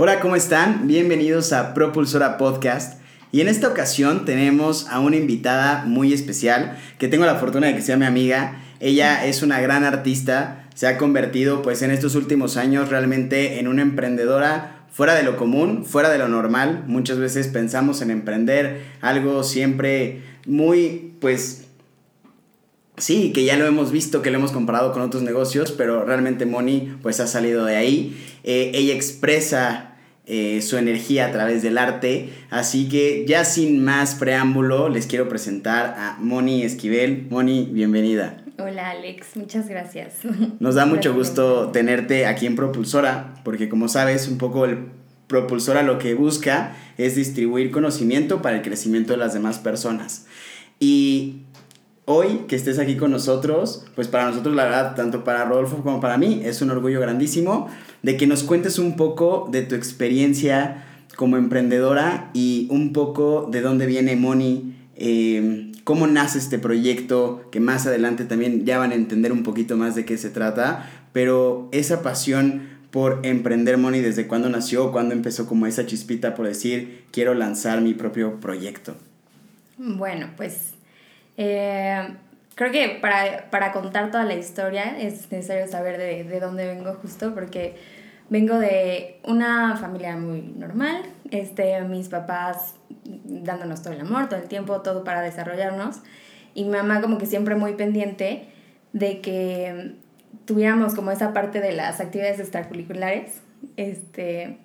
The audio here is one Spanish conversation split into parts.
Hola, ¿cómo están? Bienvenidos a Propulsora Podcast. Y en esta ocasión tenemos a una invitada muy especial que tengo la fortuna de que sea mi amiga. Ella es una gran artista, se ha convertido pues en estos últimos años realmente en una emprendedora fuera de lo común, fuera de lo normal. Muchas veces pensamos en emprender algo siempre muy pues Sí, que ya lo hemos visto, que lo hemos comparado con otros negocios, pero realmente Moni pues ha salido de ahí. Eh, ella expresa eh, su energía a través del arte, así que ya sin más preámbulo les quiero presentar a Moni Esquivel. Moni, bienvenida. Hola Alex, muchas gracias. Nos da mucho gusto tenerte aquí en Propulsora, porque como sabes, un poco el Propulsora lo que busca es distribuir conocimiento para el crecimiento de las demás personas. Y hoy que estés aquí con nosotros, pues para nosotros la verdad, tanto para Rodolfo como para mí, es un orgullo grandísimo de que nos cuentes un poco de tu experiencia como emprendedora y un poco de dónde viene Moni, eh, cómo nace este proyecto, que más adelante también ya van a entender un poquito más de qué se trata, pero esa pasión por emprender Moni, desde cuándo nació, cuándo empezó como esa chispita por decir, quiero lanzar mi propio proyecto. Bueno, pues eh, creo que para, para, contar toda la historia es necesario saber de, de, dónde vengo justo, porque vengo de una familia muy normal, este, mis papás dándonos todo el amor, todo el tiempo, todo para desarrollarnos, y mi mamá como que siempre muy pendiente de que tuviéramos como esa parte de las actividades extracurriculares, este,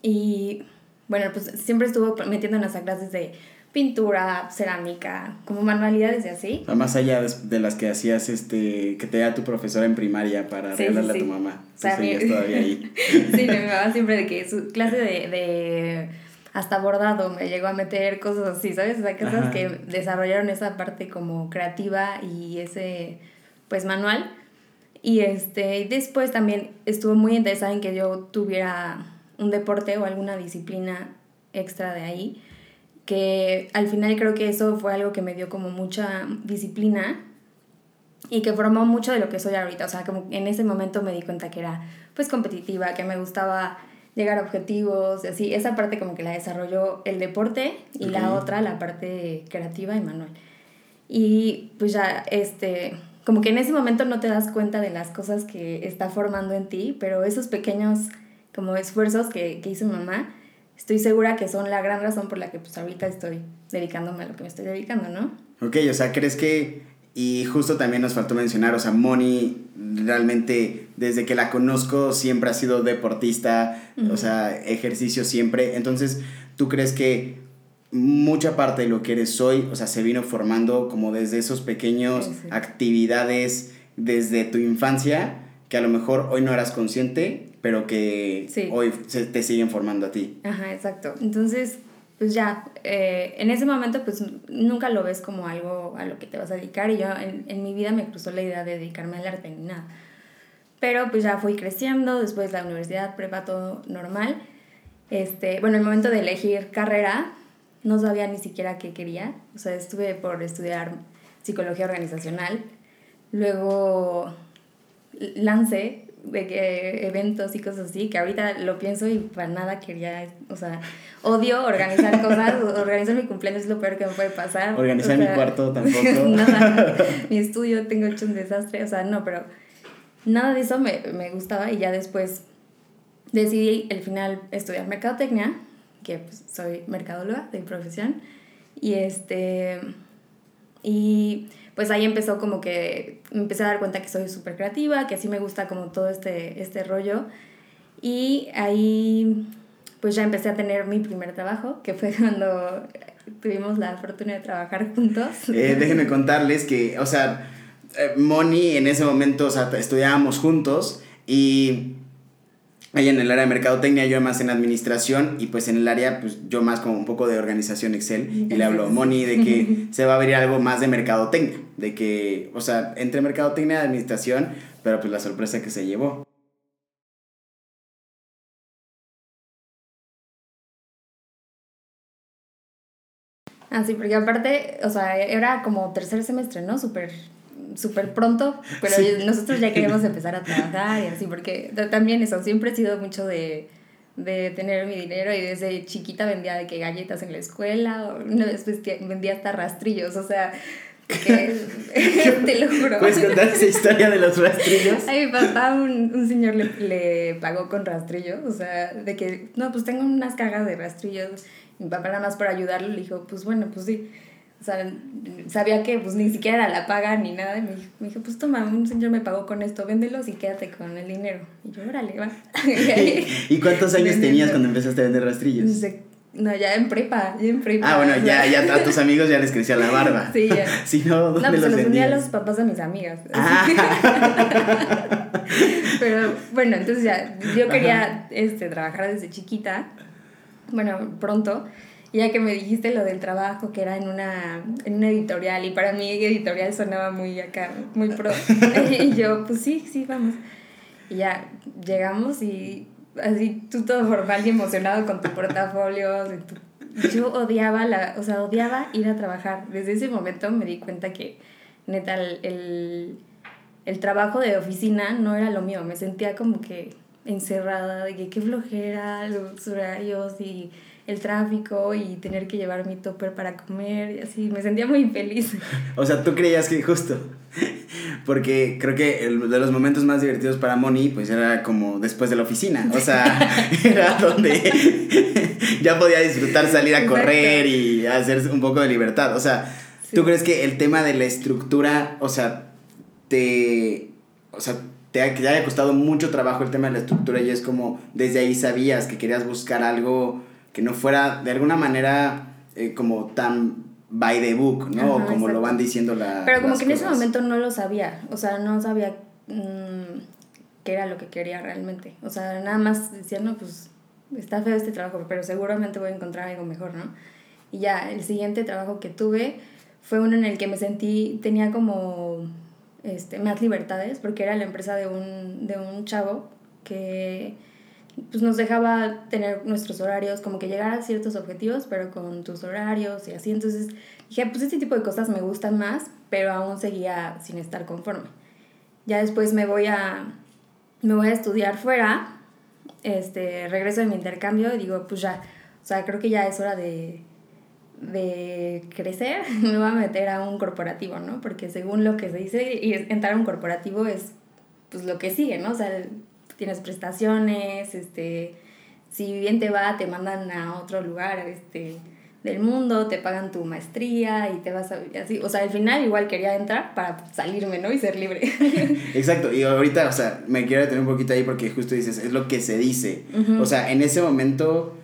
y bueno, pues siempre estuvo metiéndonos a clases de pintura, cerámica, como manualidades y así. más allá de, las que hacías, este, que te da tu profesora en primaria para regalarle a tu mamá. Sí, todavía ahí. sí, mi mamá siempre de que su clase de, de hasta bordado me llegó a meter cosas así, ¿sabes? O sea, cosas que desarrollaron esa parte como creativa y ese, pues, manual. Y este, después también estuvo muy interesada en que yo tuviera un deporte o alguna disciplina extra de ahí que al final creo que eso fue algo que me dio como mucha disciplina y que formó mucho de lo que soy ahorita. O sea, como en ese momento me di cuenta que era pues competitiva, que me gustaba llegar a objetivos y así. Esa parte como que la desarrolló el deporte y la otra la parte creativa y manual. Y pues ya, este, como que en ese momento no te das cuenta de las cosas que está formando en ti, pero esos pequeños como esfuerzos que, que hizo mamá, estoy segura que son la gran razón por la que pues ahorita estoy dedicándome a lo que me estoy dedicando, ¿no? Ok, o sea, ¿crees que, y justo también nos faltó mencionar, o sea, Moni realmente desde que la conozco siempre ha sido deportista, o sea, ejercicio siempre, entonces, ¿tú crees que mucha parte de lo que eres hoy, o sea, se vino formando como desde esos pequeños actividades desde tu infancia, que a lo mejor hoy no eras consciente, pero que hoy se te siguen formando a ti. Ajá, exacto. Entonces, pues ya, eh, en ese momento pues nunca lo ves como algo a lo que te vas a dedicar y yo en, en mi vida me cruzó la idea de dedicarme al arte ni nada. Pero pues ya fui creciendo, después la universidad, prepa, todo normal. Este, bueno, el momento de elegir carrera, no sabía ni siquiera qué quería. O sea, estuve por estudiar psicología organizacional. Luego lancé de que eventos y cosas así, que ahorita lo pienso y para nada quería, o sea, odio organizar cosas, organizar mi cumpleaños es lo peor que me puede pasar. Organizar mi cuarto tampoco. nada, mi estudio tengo hecho un desastre, o sea, no, pero nada de eso me, me gustaba y ya después decidí al final estudiar mercadotecnia, que pues, soy mercadóloga de profesión, y este, y pues ahí empezó como que me empecé a dar cuenta que soy súper creativa, que así me gusta como todo este, este rollo. Y ahí pues ya empecé a tener mi primer trabajo, que fue cuando tuvimos la fortuna de trabajar juntos. Eh, déjenme contarles que, o sea, eh, Moni en ese momento, o sea, estudiábamos juntos y ella en el área de mercadotecnia, yo más en administración y pues en el área, pues yo más como un poco de organización Excel. Y le hablo a Moni de que se va a abrir algo más de mercadotecnia, de que, o sea, entre mercadotecnia y administración, pero pues la sorpresa que se llevó. Ah, sí, porque aparte, o sea, era como tercer semestre, ¿no? Súper súper pronto, pero nosotros ya queríamos empezar a trabajar y así, porque también eso, siempre he sido mucho de, de tener mi dinero y desde chiquita vendía de que galletas en la escuela o una vez vendía hasta rastrillos, o sea, que, te lo juro. ¿Puedes contar esa historia de los rastrillos? A mi papá un, un señor le, le, pagó con rastrillos, o sea, de que, no, pues tengo unas cajas de rastrillos. Mi papá nada más para ayudarlo le dijo, pues bueno, pues sí. O sea, sabía que pues ni siquiera era la paga ni nada. Y me dijo, me dijo, pues toma, un señor me pagó con esto, véndelos y quédate con el dinero. Y yo, órale, va. ¿Y, cuántos años tenías cuando empezaste a vender rastrillos? No, ya en prepa, ya en prepa. Ah, bueno, ya, ya a tus amigos ya les crecía la barba. Sí, ya. si no, ¿dónde no, pues los se los vendía a los papás de mis amigas. Ah. Pero bueno, entonces ya, yo quería este, trabajar desde chiquita, bueno, pronto, y ya que me dijiste lo del trabajo, que era en una, en una editorial, y para mí editorial sonaba muy acá, muy pro, y yo, pues sí, sí, vamos. Y ya llegamos y así tú todo formal y emocionado con tu portafolio, tu yo odiaba la, o sea, odiaba ir a trabajar. Desde ese momento me di cuenta que neta el, el, el, trabajo de oficina no era lo mío. Me sentía como que encerrada, de que qué flojera, los horarios y el tráfico y tener que llevar mi topper para comer y así. Me sentía muy infeliz. O sea, tú creías que justo. Porque creo que el, de los momentos más divertidos para Moni, pues era como después de la oficina. O sea, era donde ya podía disfrutar salir a correr y hacer un poco de libertad. O sea, ¿tú crees que el tema de la estructura, o sea, te. O sea, te, ha, te haya costado mucho trabajo el tema de la estructura y es como desde ahí sabías que querías buscar algo que no fuera de alguna manera eh, como tan by the book, ¿no? Ajá, como exacto. lo van diciendo la, Pero como las que en ese momento no lo sabía, o sea, no sabía mmm, qué era lo que quería realmente. O sea, nada más decía, no, pues está feo este trabajo, pero seguramente voy a encontrar algo mejor, ¿no? Y ya, el siguiente trabajo que tuve fue uno en el que me sentí, tenía como este, más libertades, porque era la empresa de un, de un chavo que pues nos dejaba tener nuestros horarios, como que llegar a ciertos objetivos, pero con tus horarios y así. Entonces dije, pues este tipo de cosas me gustan más, pero aún seguía sin estar conforme. Ya después me voy a, me voy a estudiar fuera, este, regreso de mi intercambio y digo, pues ya, o sea, creo que ya es hora de, de crecer, me voy a meter a un corporativo, ¿no? Porque según lo que se dice, entrar a un corporativo es pues lo que sigue, ¿no? O sea, tienes prestaciones, este, si bien te va, te mandan a otro lugar, este, del mundo, te pagan tu maestría y te vas a, así, o sea, al final igual quería entrar para salirme, ¿no? Y ser libre. Exacto, y ahorita, o sea, me quiero detener un poquito ahí porque justo dices, es lo que se dice. O sea, en ese momento,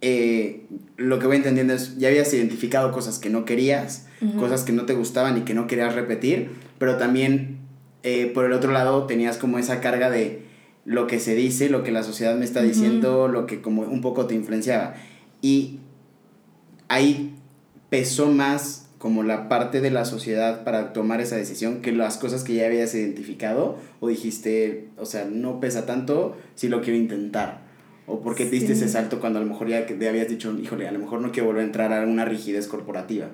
eh, lo que voy entendiendo es, ya habías identificado cosas que no querías, cosas que no te gustaban y que no querías repetir, pero también, eh, por el otro lado, tenías como esa carga de lo que se dice, lo que la sociedad me está diciendo, lo que como un poco te influenciaba. Y ahí pesó más como la parte de la sociedad para tomar esa decisión que las cosas que ya habías identificado o dijiste, o sea, no pesa tanto si lo quiero intentar. O por qué te diste Sí. ese salto cuando a lo mejor ya te habías dicho, híjole, a lo mejor no quiero volver a entrar a una rigidez corporativa.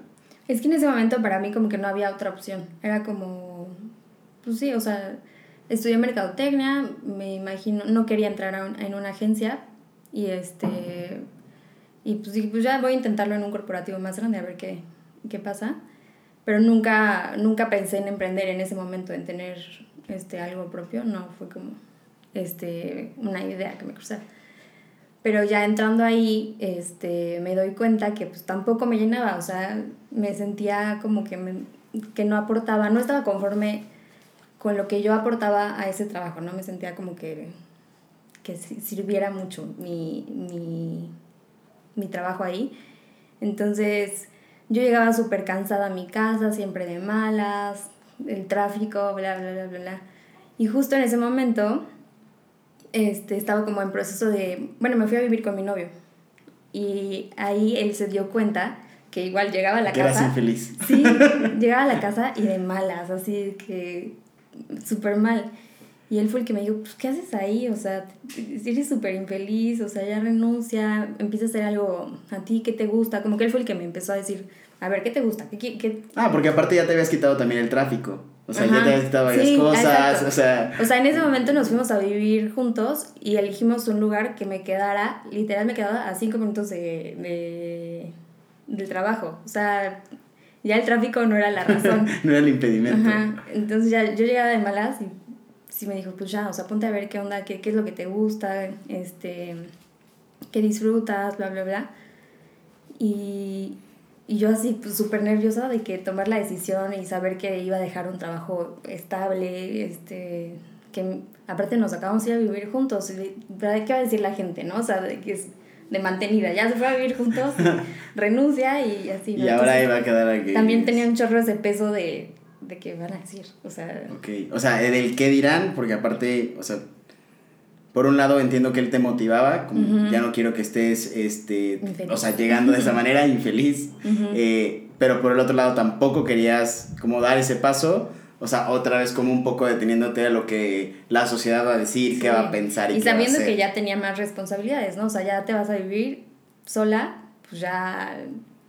Es que en ese momento para mí como que no había otra opción. Era como, pues sí, o sea, estudié mercadotecnia, me imagino, no quería entrar a un- en una agencia y este, y pues dije, pues ya voy a intentarlo en un corporativo más grande a ver qué, qué pasa. Pero nunca, nunca pensé en emprender en ese momento, en tener este, algo propio, no, fue como este, una idea que me cruzaba. Pero ya entrando ahí, este, me doy cuenta que pues tampoco me llenaba, o sea, me sentía como que, me- que no aportaba, no estaba conforme con lo que yo aportaba a ese trabajo, ¿no? Me sentía como que, que si- sirviera mucho mi, mi, mi trabajo ahí. Entonces, yo llegaba súper cansada a mi casa, siempre de malas, el tráfico, bla, bla, bla, bla, bla. Y justo en ese momento, este, estaba como en proceso de, bueno, me fui a vivir con mi novio. Y ahí él se dio cuenta que igual llegaba a la que eras casa. infeliz. Sí, llegaba a la casa y de malas, así que súper mal. Y él fue el que me dijo, pues, ¿qué haces ahí? O sea, eres súper infeliz, o sea, ya renuncia, empieza a hacer algo a ti que te gusta. Como que él fue el que me empezó a decir, a ver, ¿qué te gusta? ¿Qué, qué, qué- Ah, porque aparte ya te habías quitado también el tráfico. O sea, ya te habías quitado varias cosas, o sea... O sea, en ese momento nos fuimos a vivir juntos y elegimos un lugar que me quedara, literal me quedaba a cinco minutos de, de del trabajo. O sea, ya el tráfico no era la razón. no era el impedimento. Ajá. Entonces ya yo llegaba de malas y sí me dijo, pues ya, o sea, ponte a ver qué onda, qué, qué es lo que te gusta, este, qué disfrutas, bla, bla, bla. Y, y yo así pues, súper nerviosa de que tomar la decisión y saber que iba a dejar un trabajo estable, este, que aparte nos acabamos de ir a vivir juntos. ¿Qué va a decir la gente, no? O sea, de que es de mantenida, ya se fue a vivir juntos, renuncia y así. Y ahora iba a quedar aquí. También tenía un chorro de peso de, de qué van a decir, o sea... Ok, o sea, del qué dirán, porque aparte, o sea, por un lado entiendo que él te motivaba, como ya no quiero que estés, este, o sea, llegando de esa manera, infeliz, eh, pero por el otro lado tampoco querías como dar ese paso, o sea, otra vez como un poco deteniéndote a lo que la sociedad va a decir, qué va a pensar y, y sabiendo que ya tenía más responsabilidades, ¿no? O sea, ya te vas a vivir sola, pues ya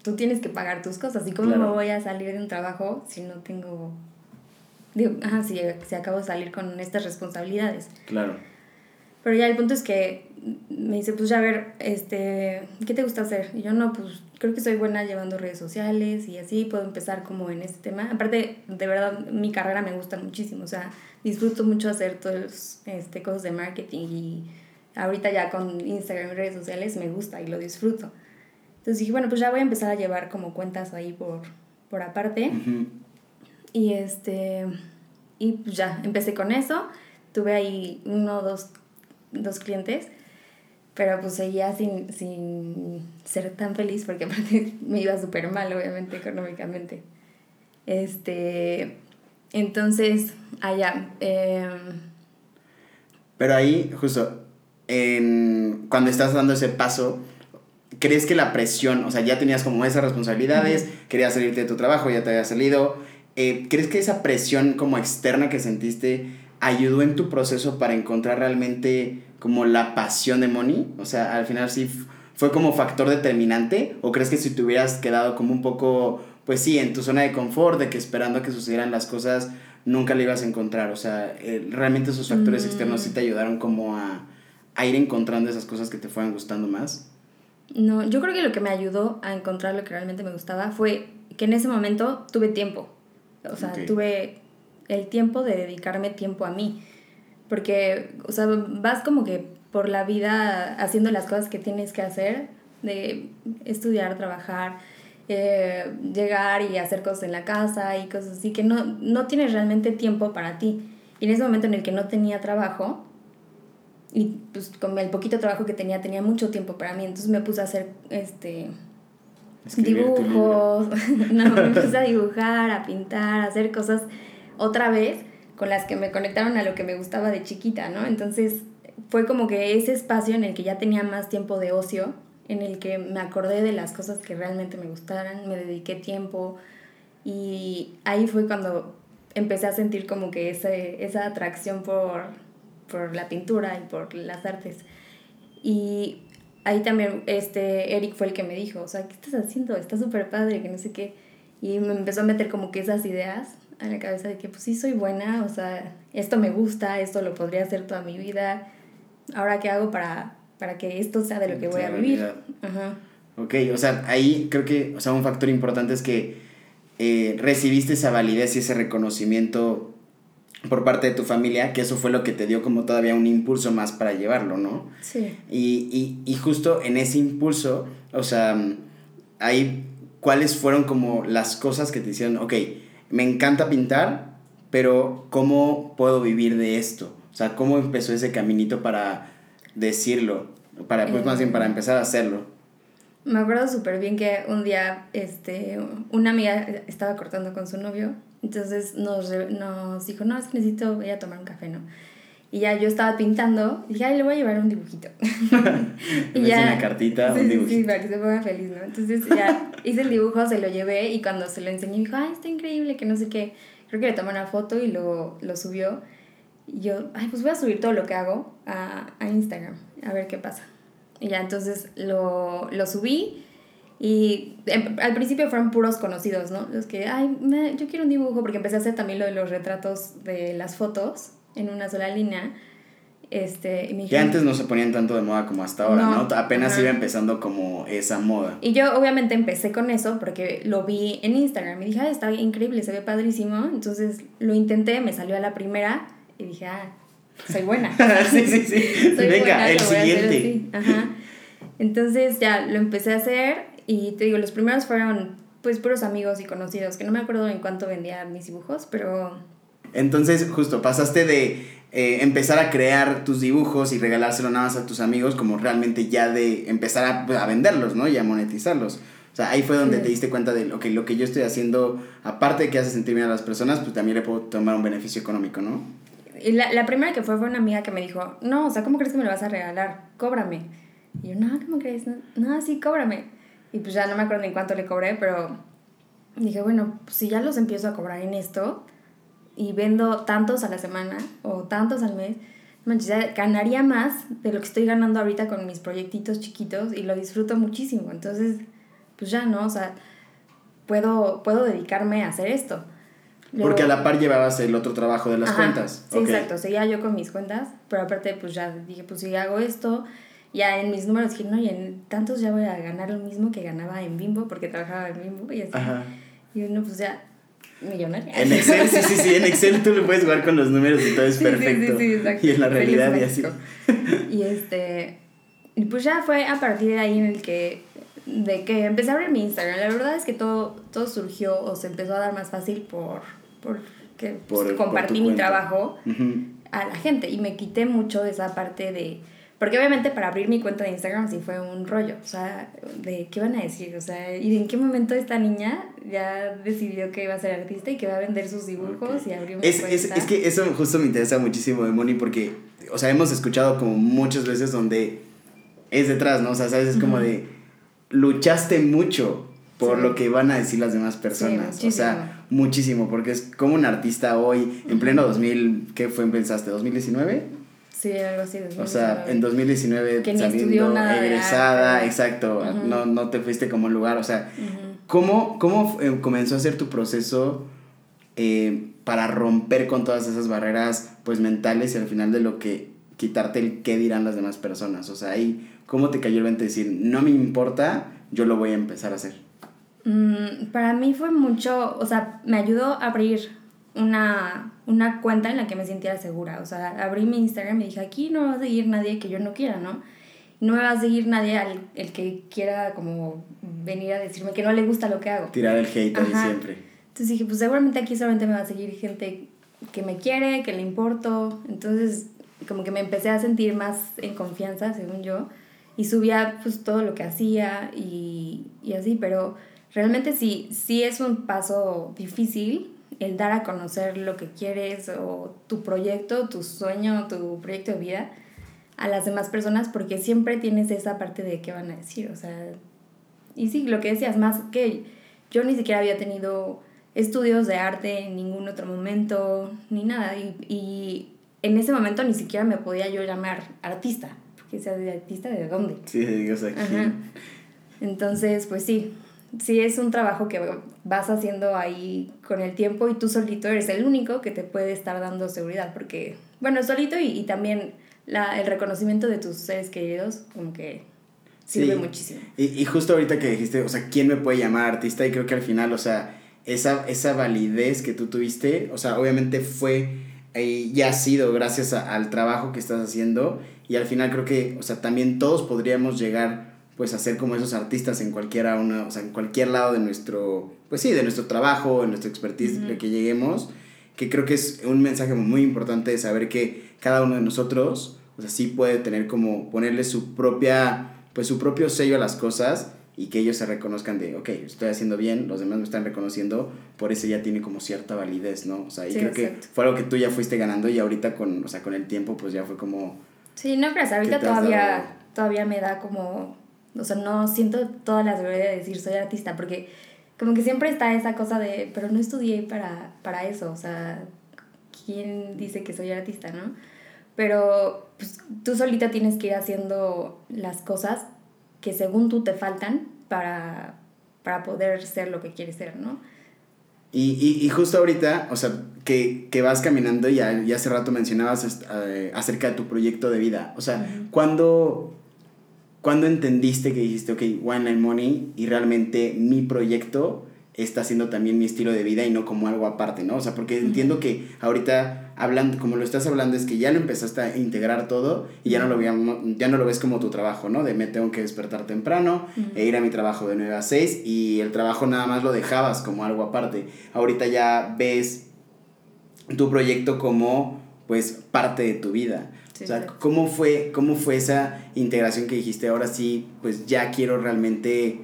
tú tienes que pagar tus cosas. ¿Y cómo me voy a salir de un trabajo si no tengo... Digo, ajá, si, si acabo de salir con estas responsabilidades. Claro. Pero ya el punto es que me dice, pues ya a ver, este, ¿qué te gusta hacer? Y yo no, pues creo que soy buena llevando redes sociales y así puedo empezar como en este tema. Aparte, de verdad, mi carrera me gusta muchísimo, o sea, disfruto mucho hacer todas este, cosas de marketing y ahorita ya con Instagram y redes sociales me gusta y lo disfruto. Entonces dije, bueno, pues ya voy a empezar a llevar como cuentas ahí por, por aparte. Y este, y pues ya, empecé con eso. Tuve ahí uno o dos dos clientes, pero pues seguía sin, sin ser tan feliz porque aparte me iba súper mal, obviamente, económicamente. Este, entonces, allá. Em, pero ahí, justo, en, cuando estás dando ese paso, ¿crees que la presión, o sea, ya tenías como esas responsabilidades, querías salirte de tu trabajo, ya te había salido, eh, ¿crees que esa presión como externa que sentiste ayudó en tu proceso para encontrar realmente como la pasión de Moni? O sea, al final sí fue como factor determinante o crees que si te hubieras quedado como un poco, pues sí, en tu zona de confort, de que esperando a que sucedieran las cosas, nunca le ibas a encontrar? O sea, eh, realmente esos factores externos sí te mm. ayudaron como a, a ir encontrando esas cosas que te fueran gustando más. No, yo creo que lo que me ayudó a encontrar lo que realmente me gustaba fue que en ese momento tuve tiempo. O sea, tuve el tiempo de dedicarme tiempo a mí. Porque, o sea, vas como que por la vida haciendo las cosas que tienes que hacer, de estudiar, trabajar, eh, llegar y hacer cosas en la casa y cosas así, que no, no tienes realmente tiempo para ti. Y en ese momento en el que no tenía trabajo, y pues con el poquito trabajo que tenía, tenía mucho tiempo para mí, entonces me puse a hacer este dibujos, no, me puse a dibujar, a pintar, a hacer cosas otra vez con las que me conectaron a lo que me gustaba de chiquita, ¿no? Entonces fue como que ese espacio en el que ya tenía más tiempo de ocio, en el que me acordé de las cosas que realmente me gustaran, me dediqué tiempo y ahí fue cuando empecé a sentir como que ese, esa atracción por, por la pintura y por las artes. Y ahí también este Eric fue el que me dijo, o sea, ¿qué estás haciendo? Está súper padre, que no sé qué. Y me empezó a meter como que esas ideas en la cabeza de que pues sí soy buena, o sea, esto me gusta, esto lo podría hacer toda mi vida, ahora qué hago para, para que esto sea de lo que voy a vivir. Ajá. Ok, o sea, ahí creo que, o sea, un factor importante es que eh, recibiste esa validez y ese reconocimiento por parte de tu familia, que eso fue lo que te dio como todavía un impulso más para llevarlo, ¿no? Sí. Y, y, y justo en ese impulso, o sea, ahí, ¿cuáles fueron como las cosas que te hicieron, ok, me encanta pintar, pero ¿cómo puedo vivir de esto? O sea, ¿cómo empezó ese caminito para decirlo? Para, pues más bien para empezar a hacerlo. Me acuerdo súper bien que un día este, una amiga estaba cortando con su novio, entonces nos, nos dijo, no, es que necesito ir a tomar un café, ¿no? Y ya yo estaba pintando y dije, ay, le voy a llevar un dibujito. y ya. una cartita, un dibujito. Sí, para que se ponga feliz, ¿no? Entonces ya hice el dibujo, se lo llevé y cuando se lo enseñé, dijo, ay, está increíble, que no sé qué. Creo que le tomó una foto y lo, lo subió. Y yo, ay, pues voy a subir todo lo que hago a, a Instagram, a ver qué pasa. Y ya entonces lo, lo subí Y em, al principio fueron puros conocidos, ¿no? Los que, ay, yo quiero un dibujo, porque empecé a hacer también lo de los retratos de las fotos en una sola línea. Este, y que antes no se ponían tanto de moda como hasta ahora, ¿no? Apenas iba empezando como esa moda. Y yo obviamente empecé con eso porque lo vi en Instagram y dije, ah, está increíble, se ve padrísimo. Entonces lo intenté, me salió a la primera y dije, ah, soy buena. sí, sí, sí. Venga, el siguiente. Ajá. Entonces ya lo empecé a hacer y te digo, los primeros fueron pues puros amigos y conocidos, que no me acuerdo en cuánto vendía mis dibujos, pero... Entonces, justo, pasaste de eh, empezar a crear tus dibujos y regalárselo nada más a tus amigos, como realmente ya de empezar a, pues, a venderlos, ¿no? Y a monetizarlos. O sea, ahí fue donde te diste cuenta de lo que, lo que yo estoy haciendo, aparte de que hace sentir bien a las personas, pues también le puedo tomar un beneficio económico, ¿no? Y la, la primera que fue fue una amiga que me dijo, no, o sea, ¿cómo crees que me lo vas a regalar? Cóbrame. Y yo, no, ¿cómo crees? No, sí, cóbrame. Y pues ya no me acuerdo ni cuánto le cobré, pero dije, bueno, pues si ya los empiezo a cobrar en esto y vendo tantos a la semana o tantos al mes, ya ganaría más de lo que estoy ganando ahorita con mis proyectitos chiquitos y lo disfruto muchísimo. Entonces, pues ya no, o sea, puedo, puedo dedicarme a hacer esto. Porque a la par llevabas el otro trabajo de las cuentas. Sí, exacto, seguía yo con mis cuentas, pero aparte pues ya dije, pues si hago esto ya en mis números dije, no, y en tantos ya voy a ganar lo mismo que ganaba en Bimbo, porque trabajaba en Bimbo y así. Y uno, pues ya, millonaria. En Excel, sí, sí, sí, en Excel tú le puedes jugar con los números y todo es perfecto. Sí, sí, exacto. Y en la realidad y así. Y este, y pues ya fue a partir de ahí en el que, de que empecé a abrir mi Instagram. La verdad es que todo, todo surgió o se empezó a dar más fácil por, por que pues, compartí mi trabajo a la gente y me quité mucho de esa parte de porque obviamente para abrir mi cuenta de Instagram sí fue un rollo, o sea, de qué van a decir, o sea, y en qué momento esta niña ya decidió que iba a ser artista y que va a vender sus dibujos y abrir es, cuenta. Es, es que eso justo me interesa muchísimo de Moni porque, o sea, hemos escuchado como muchas veces donde es detrás, ¿no? O sea, sabes, es como de, luchaste mucho por lo que van a decir las demás personas. o sea, muchísimo, porque es como un artista hoy, en pleno 2000, ¿qué fue, pensaste? ¿2019? Sí, algo así. O sea, en 2019 saliendo, egresada, exacto, no, no te fuiste como un lugar, o sea, ¿cómo, cómo eh, comenzó a ser tu proceso eh, para romper con todas esas barreras pues mentales y al final de lo que quitarte el qué dirán las demás personas? O sea, ahí, ¿cómo te cayó el 20 decir, no me importa, yo lo voy a empezar a hacer? Mm, para mí fue mucho, o sea, me ayudó a abrir una, una cuenta en la que me sintiera segura. O sea, abrí mi Instagram y dije, aquí no va a seguir nadie que yo no quiera, ¿no? No me va a seguir nadie al el que quiera como venir a decirme que no le gusta lo que hago. Tirar el hate ahí siempre. Entonces dije, pues seguramente aquí solamente me va a seguir gente que me quiere, que le importo. Entonces como que me empecé a sentir más en confianza, según yo. Y subía pues todo lo que hacía y, y así, pero realmente sí, sí es un paso difícil el dar a conocer lo que quieres o tu proyecto, tu sueño, tu proyecto de vida a las demás personas porque siempre tienes esa parte de qué van a decir, o sea, y sí, lo que decías, más que yo ni siquiera había tenido estudios de arte en ningún otro momento, ni nada, y, y en ese momento ni siquiera me podía yo llamar artista, porque sea de artista de dónde. Sí, digas aquí. Entonces, pues sí, sí es un trabajo que vas haciendo ahí con el tiempo y tú solito eres el único que te puede estar dando seguridad, porque, bueno, solito y, y también la, el reconocimiento de tus seres queridos, como que sirve muchísimo. Y, y, justo ahorita que dijiste, o sea, ¿quién me puede llamar artista? Y creo que al final, o sea, esa, esa validez que tú tuviste, o sea, obviamente fue y ya ha sido gracias al trabajo que estás haciendo y al final creo que, o sea, también todos podríamos llegar pues hacer como esos artistas en cualquiera una, o sea, en cualquier lado de nuestro, pues sí, de nuestro trabajo, en nuestro expertise, de que lleguemos, que creo que es un mensaje muy importante de saber que cada uno de nosotros, o sea, sí puede tener como ponerle su propia, pues su propio sello a las cosas y que ellos se reconozcan de, ok, estoy haciendo bien, los demás me están reconociendo, por eso ya tiene como cierta validez, ¿no? O sea, y creo que fue algo que tú ya fuiste ganando y ahorita con, o sea, con el tiempo pues ya fue como... Sí, no pero ahorita todavía, todavía me da como o sea, no siento toda la seguridad de decir soy artista, porque como que siempre está esa cosa de, pero no estudié para, para eso, o sea, ¿quién dice que soy artista, no? Pero pues, tú solita tienes que ir haciendo las cosas que según tú te faltan para, para poder ser lo que quieres ser, ¿no? Y, y, y justo ahorita, o sea, que, que vas caminando, ya, ya hace rato mencionabas eh, acerca de tu proyecto de vida. O sea, ¿cuándo, ¿cuándo entendiste que dijiste, ok, One Line Money y realmente mi proyecto está siendo también mi estilo de vida y no como algo aparte, ¿no? O sea, porque entiendo que ahorita hablando, como lo estás hablando, es que ya lo empezaste a integrar todo y ya no lo, ya no lo ves como tu trabajo, ¿no? De me tengo que despertar temprano e ir a mi trabajo de 9 a 6 y el trabajo nada más lo dejabas como algo aparte. Ahorita ya ves tu proyecto como, pues, parte de tu vida. O sea, ¿cómo fue, ¿cómo fue esa integración que dijiste, ahora sí, pues ya quiero realmente,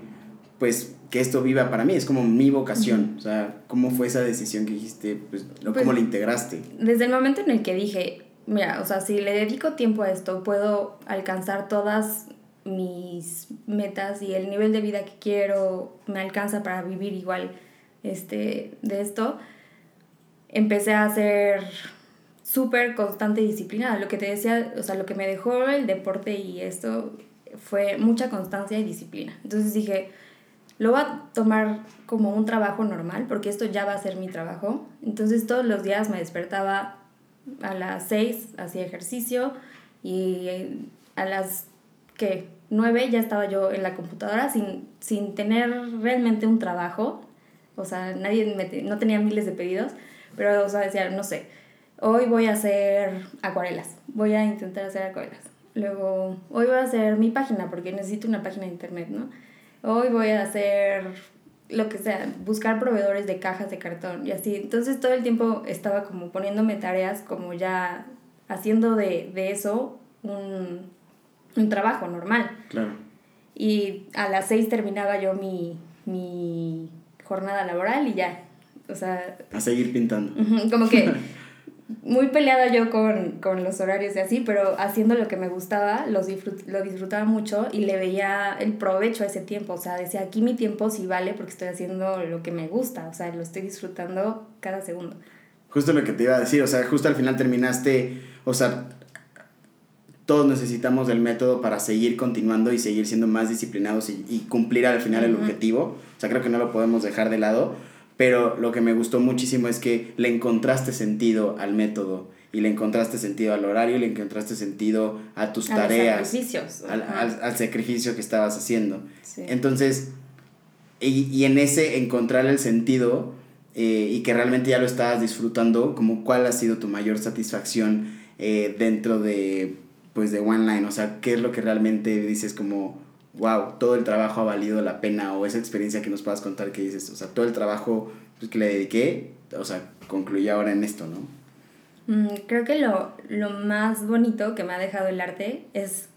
pues, que esto viva para mí, es como mi vocación. O sea, ¿cómo fue esa decisión que dijiste? Pues, ¿Cómo pues, la integraste? Desde el momento en el que dije, mira, o sea, si le dedico tiempo a esto, puedo alcanzar todas mis metas y el nivel de vida que quiero me alcanza para vivir igual este, de esto, empecé a ser súper constante y disciplinada. Lo que te decía, o sea, lo que me dejó el deporte y esto fue mucha constancia y disciplina. Entonces dije, lo voy a tomar como un trabajo normal, porque esto ya va a ser mi trabajo. Entonces todos los días me despertaba a las 6, hacía ejercicio y a las que 9 ya estaba yo en la computadora sin, sin tener realmente un trabajo. O sea, nadie me, no tenía miles de pedidos, pero o sea, decía, no sé, hoy voy a hacer acuarelas, voy a intentar hacer acuarelas. Luego, hoy voy a hacer mi página porque necesito una página de internet, ¿no? hoy voy a hacer lo que sea, buscar proveedores de cajas de cartón y así. Entonces todo el tiempo estaba como poniéndome tareas, como ya haciendo de, eso un, un, trabajo normal. Claro. Y a las seis terminaba yo mi, mi jornada laboral y ya. O sea... A seguir pintando. Como que muy peleada yo con, los horarios y así, pero haciendo lo que me gustaba, los lo disfrutaba mucho y le veía el provecho a ese tiempo. O sea, decía, aquí mi tiempo sí vale porque estoy haciendo lo que me gusta, o sea, lo estoy disfrutando cada segundo. Justo lo que te iba a decir, o sea, justo al final terminaste, o sea, todos necesitamos del método para seguir continuando y seguir siendo más disciplinados y, cumplir al final el objetivo. O sea, creo que no lo podemos dejar de lado pero lo que me gustó muchísimo es que le encontraste sentido al método y le encontraste sentido al horario y le encontraste sentido a tus tareas. sacrificios. Al, al, sacrificio que estabas haciendo. Entonces, y, y, en ese encontrar el sentido eh, y que realmente ya lo estabas disfrutando, como cuál ha sido tu mayor satisfacción eh, dentro de, pues, de One Line, o sea, qué es lo que realmente dices como wow, todo el trabajo ha valido la pena o esa experiencia que nos puedas contar que dices, o sea, todo el trabajo pues, que le dediqué, o sea, concluye ahora en esto, ¿no? Mm, creo que lo, lo más bonito que me ha dejado el arte es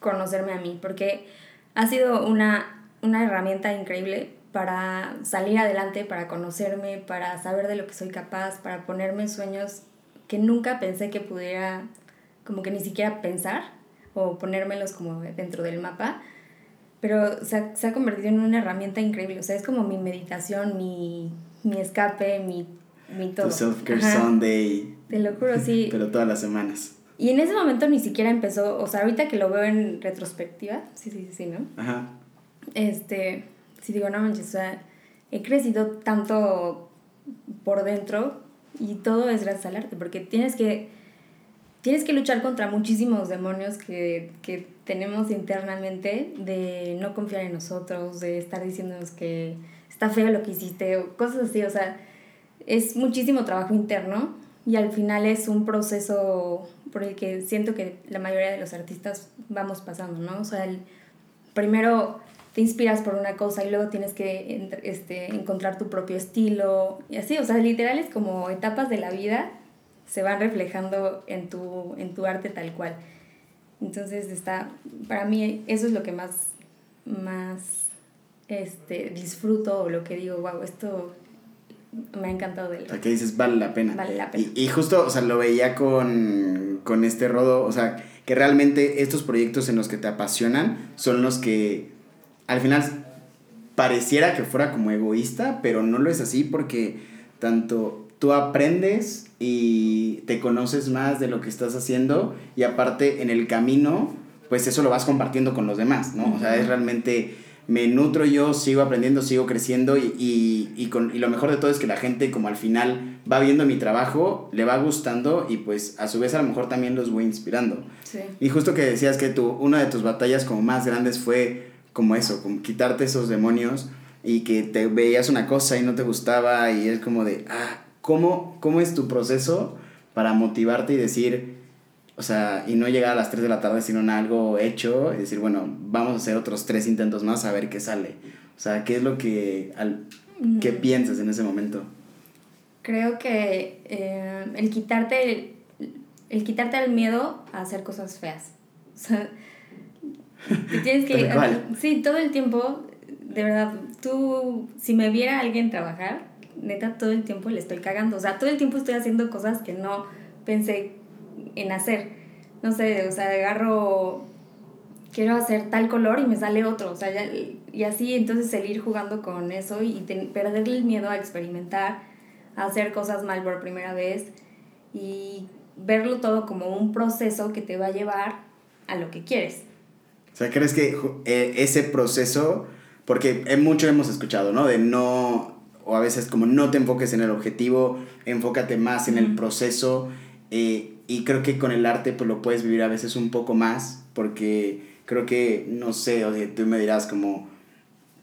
conocerme a mí, porque ha sido una, una herramienta increíble para salir adelante, para conocerme, para saber de lo que soy capaz, para ponerme sueños que nunca pensé que pudiera, como que ni siquiera pensar o ponérmelos como dentro del mapa pero se ha, se ha convertido en una herramienta increíble. O sea, es como mi meditación, mi, mi escape, mi, mi todo. Tu self-care Sunday. Te lo juro, sí. Pero todas las semanas. Y en ese momento ni siquiera empezó, o sea, ahorita que lo veo en retrospectiva, sí, sí, sí, ¿no? Ajá. Este, sí digo, no manches, o sea, he crecido tanto por dentro y todo es gracias al arte, porque tienes que tienes que luchar contra muchísimos demonios que, que, tenemos internamente de no confiar en nosotros, de estar diciéndonos que está feo lo que hiciste, o cosas así, o sea, es muchísimo trabajo interno y al final es un proceso por el que siento que la mayoría de los artistas vamos pasando, ¿no? O sea, el, primero te inspiras por una cosa y luego tienes que este, encontrar tu propio estilo y así, o sea, literal es como etapas de la vida se van reflejando en tu, en tu arte tal cual. Entonces está, para mí eso es lo que más, más este, disfruto o lo que digo, wow, esto me ha encantado de él. O sea, que dices, vale la pena. Vale la pena. Y, justo, o sea, lo veía con, con este rodo, o sea, que realmente estos proyectos en los que te apasionan son los que al final pareciera que fuera como egoísta, pero no lo es así porque tanto tú aprendes y te conoces más de lo que estás haciendo y aparte en el camino, pues eso lo vas compartiendo con los demás, ¿no? O sea, es realmente me nutro yo, sigo aprendiendo, sigo creciendo y, y, y, con, y lo mejor de todo es que la gente como al final va viendo mi trabajo, le va gustando y pues a su vez a lo mejor también los voy inspirando. Sí. Y justo que decías que tu, una de tus batallas como más grandes fue como eso, como quitarte esos demonios y que te veías una cosa y no te gustaba y es como de, ah, ¿cómo, cómo es tu proceso para motivarte y decir, o sea, y no llegar a las 3 de la tarde sino algo hecho y decir, bueno, vamos a hacer otros tres intentos más a ver qué sale. O sea, ¿qué es lo que, al, ¿qué piensas en ese momento? Creo que eh, el quitarte el, quitarte el miedo a hacer cosas feas. O sea, tienes que... sí, todo el tiempo, de verdad, tú, si me viera alguien trabajar, neta, todo el tiempo le estoy cagando. O sea, todo el tiempo estoy haciendo cosas que no pensé en hacer. No sé, o sea, agarro, quiero hacer tal color y me sale otro, o sea, y así entonces el ir jugando con eso y perderle el miedo a experimentar, a hacer cosas mal por primera vez y verlo todo como un proceso que te va a llevar a lo que quieres. O sea, ¿crees que eh, ese proceso, porque mucho hemos escuchado, ¿no? De no, o a veces como no te enfoques en el objetivo, enfócate más en el proceso. Eh, y creo que con el arte pues lo puedes vivir a veces un poco más, porque creo que, no sé, o sea, tú me dirás como,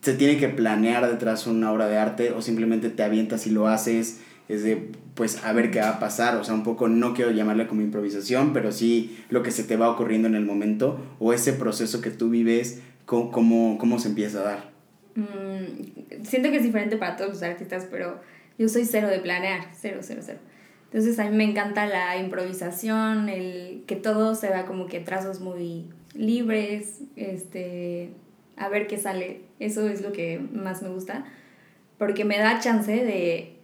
se tiene que planear detrás una obra de arte o simplemente te avientas y lo haces, es de, pues, a ver qué va a pasar, o sea, un poco, no quiero llamarle como improvisación, pero sí lo que se te va ocurriendo en el momento o ese proceso que tú vives, cómo, cómo, se empieza a dar. Mm, siento que es diferente para todos los artistas, pero yo soy cero de planear, cero, cero, cero. Entonces a mí me encanta la improvisación, el que todo se vea como que trazos muy libres, este, a ver qué sale. Eso es lo que más me gusta, porque me da chance de,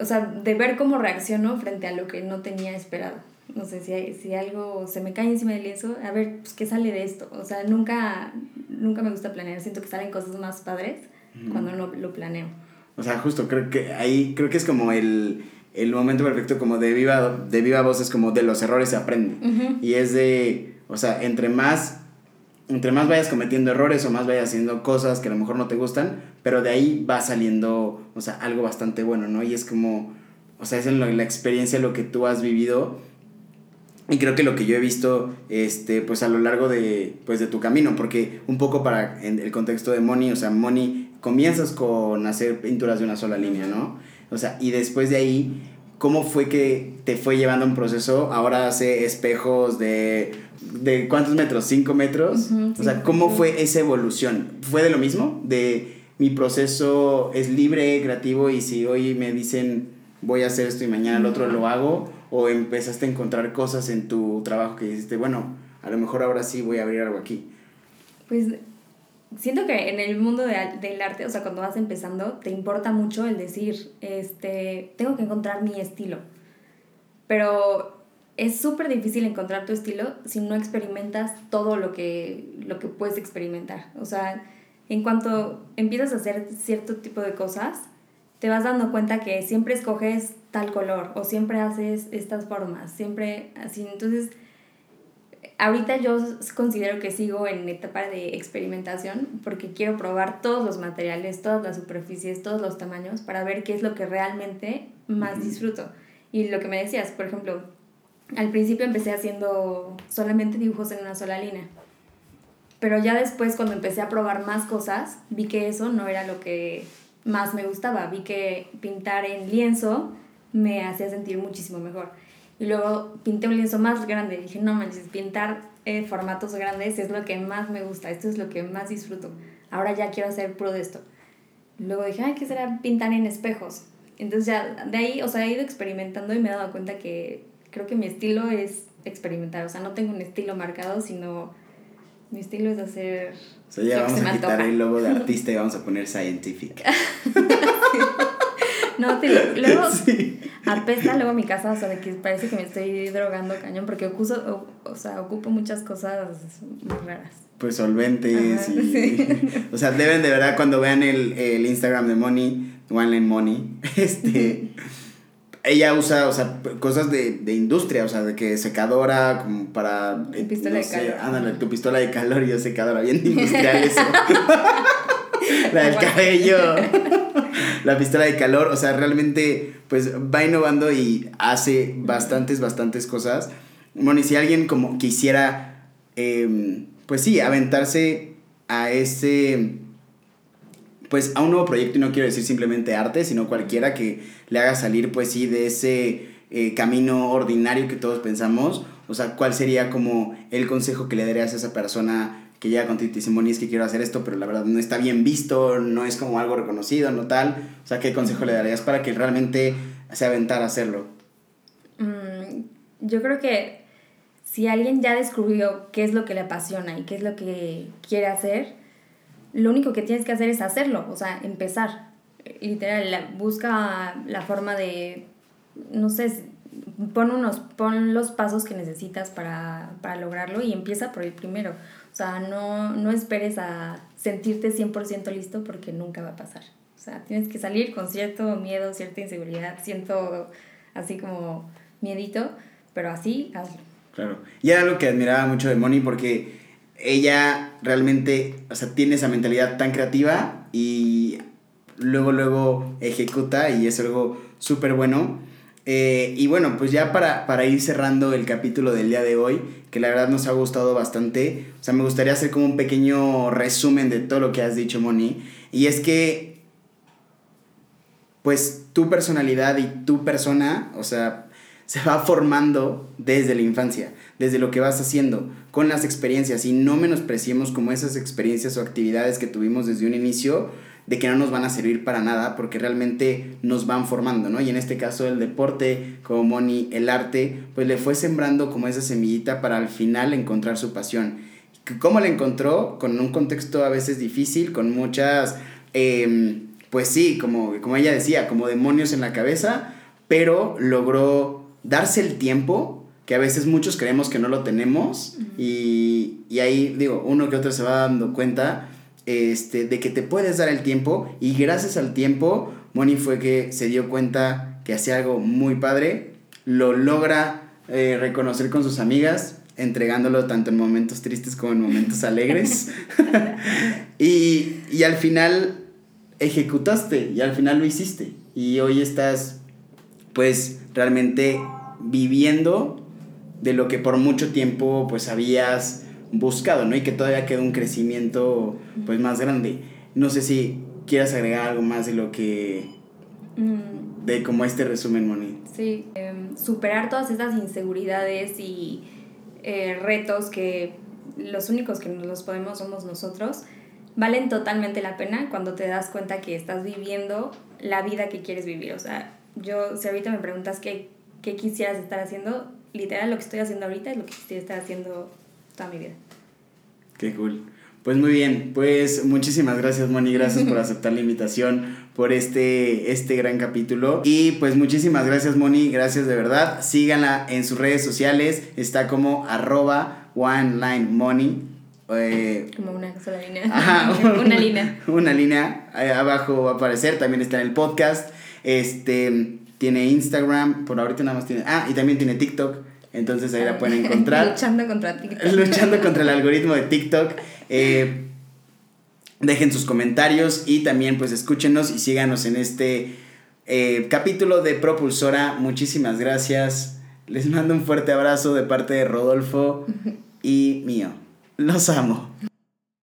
o sea, de ver cómo reacciono frente a lo que no tenía esperado. No sé, si, si algo se me cae encima del lienzo, a ver, pues, ¿qué sale de esto? O sea, nunca, nunca me gusta planear, siento que salen cosas más padres cuando no lo planeo. O sea, justo creo que ahí, creo que es como el el momento perfecto como de viva, de viva voz es como de los errores se aprende. Y es de, o sea, entre más, entre más vayas cometiendo errores o más vayas haciendo cosas que a lo mejor no te gustan, pero de ahí va saliendo, o sea, algo bastante bueno, ¿no? Y es como, o sea, es en la experiencia lo que tú has vivido. Y creo que lo que yo he visto, este, pues a lo largo de, pues, de tu camino, porque un poco para en el contexto de Moni, o sea, Moni, comienzas con hacer pinturas de una sola línea, ¿no? O sea, y después de ahí, ¿cómo fue que te fue llevando un proceso? Ahora hace espejos de, de ¿cuántos metros? ¿Cinco metros? o sea, ¿cómo fue esa evolución? ¿Fue de lo mismo? De mi proceso es libre, creativo y si hoy me dicen voy a hacer esto y mañana el otro lo hago o empezaste a encontrar cosas en tu trabajo que dijiste, bueno, a lo mejor ahora sí voy a abrir algo aquí. Pues siento que en el mundo del arte, o sea, cuando vas empezando, te importa mucho el decir, este, tengo que encontrar mi estilo. Pero es súper difícil encontrar tu estilo si no experimentas todo lo que, lo que puedes experimentar. O sea, en cuanto empiezas a hacer cierto tipo de cosas, te vas dando cuenta que siempre escoges tal color o siempre haces estas formas, siempre así. Entonces, ahorita yo considero que sigo en etapa de experimentación porque quiero probar todos los materiales, todas las superficies, todos los tamaños para ver qué es lo que realmente más disfruto. Y lo que me decías, por ejemplo, al principio empecé haciendo solamente dibujos en una sola línea. Pero ya después, cuando empecé a probar más cosas, vi que eso no era lo que más me gustaba. Vi que pintar en lienzo me hacía sentir muchísimo mejor. Y luego pinté un lienzo más grande. Y dije, no manches, pintar eh, formatos grandes es lo que más me gusta, esto es lo que más disfruto. Ahora ya quiero hacer pro de esto. Luego dije, ay, ¿qué será pintar en espejos? Entonces ya de ahí, o sea, he ido experimentando y me he dado cuenta que creo que mi estilo es experimentar. O sea, no tengo un estilo marcado, sino mi estilo es hacer... O sea, ya vamos a quitar el logo de artista y vamos a poner scientific. No, te luego apesta luego mi casa, o sea, de que parece que me estoy drogando cañón porque ocupo, o, sea, ocupo muchas cosas muy raras. Pues solventes y... O sea, deben de verdad cuando vean el, el Instagram de Money, One Lane Money, este... ella usa, o sea, cosas de, de industria, o sea, de que secadora, como para... Tu pistola de calor. Ándale, tu pistola de calor y yo secadora, bien industrial eso. la del cabello, la pistola de calor, o sea, realmente, pues, va innovando y hace bastantes, bastantes cosas. Bueno, y si alguien como quisiera, em, pues sí, aventarse a ese pues a un nuevo proyecto y no quiero decir simplemente arte, sino cualquiera que le haga salir pues sí de ese eh, camino ordinario que todos pensamos, o sea, ¿cuál sería como el consejo que le darías a esa persona que llega contigo y te dice, es que quiero hacer esto, pero la verdad no está bien visto, no es como algo reconocido, no tal, o sea, ¿qué consejo le darías para que realmente se aventara a hacerlo? Mm, yo creo que si alguien ya descubrió qué es lo que le apasiona y qué es lo que quiere hacer, lo único que tienes que hacer es hacerlo, o sea, empezar. Literal, busca la forma de, no sé, pon, unos, pon los pasos que necesitas para, para lograrlo y empieza por el primero. O sea, no, no esperes a sentirte 100% listo porque nunca va a pasar. O sea, tienes que salir con cierto miedo, cierta inseguridad, siento así como miedito, pero así hazlo. Claro. Y era algo que admiraba mucho de Moni porque ella realmente, o sea, tiene esa mentalidad tan creativa y luego, luego ejecuta y es algo súper bueno. Eh, y bueno, pues ya para, para ir cerrando el capítulo del día de hoy, que la verdad nos ha gustado bastante, o sea, me gustaría hacer como un pequeño resumen de todo lo que has dicho, Moni. Y es que, pues tu personalidad y tu persona, o sea, se va formando desde la infancia, desde lo que vas haciendo, con las experiencias y no menospreciemos como esas experiencias o actividades que tuvimos desde un inicio de que no nos van a servir para nada porque realmente nos van formando, ¿no? Y en este caso el deporte, como Moni, el arte, pues le fue sembrando como esa semillita para al final encontrar su pasión. ¿Cómo la encontró? Con un contexto a veces difícil, con muchas, em, pues sí, como, como ella decía, como demonios en la cabeza, pero logró darse el tiempo, que a veces muchos creemos que no lo tenemos, y, y, ahí digo, uno que otro se va dando cuenta este, de que te puedes dar el tiempo, y gracias al tiempo, Moni fue que se dio cuenta que hacía algo muy padre, lo logra eh, reconocer con sus amigas, entregándolo tanto en momentos tristes como en momentos alegres. y, y al final ejecutaste y al final lo hiciste. Y hoy estás pues realmente viviendo de lo que por mucho tiempo pues habías buscado, ¿no? Y que todavía queda un crecimiento pues más grande. No sé si quieras agregar algo más de lo que... Mm. de como este resumen, Moni. Sí, em, superar todas esas inseguridades y eh, retos que los únicos que nos los podemos somos nosotros, valen totalmente la pena cuando te das cuenta que estás viviendo la vida que quieres vivir. O sea, yo, si ahorita me preguntas qué, qué quisieras estar haciendo, literal lo que estoy haciendo ahorita es lo que quisiera estar haciendo toda mi vida. Qué cool. Pues muy bien, pues muchísimas gracias Moni, gracias por aceptar la invitación, por este, este gran capítulo. Y pues muchísimas gracias Moni, gracias de verdad. Síganla en sus redes sociales, está como arroba one line money. Eh, como una sola línea. Ajá, una línea. Una línea, abajo va a aparecer, también está en el podcast. Este, tiene Instagram, por ahorita nada más tiene. Ah, y también tiene TikTok. Entonces ahí la pueden encontrar. Luchando contra TikTok. Luchando contra el algoritmo de TikTok. Eh, dejen sus comentarios y también pues escúchenos y síganos en este eh, capítulo de Propulsora. Muchísimas gracias. Les mando un fuerte abrazo de parte de Rodolfo y mío. Los amo.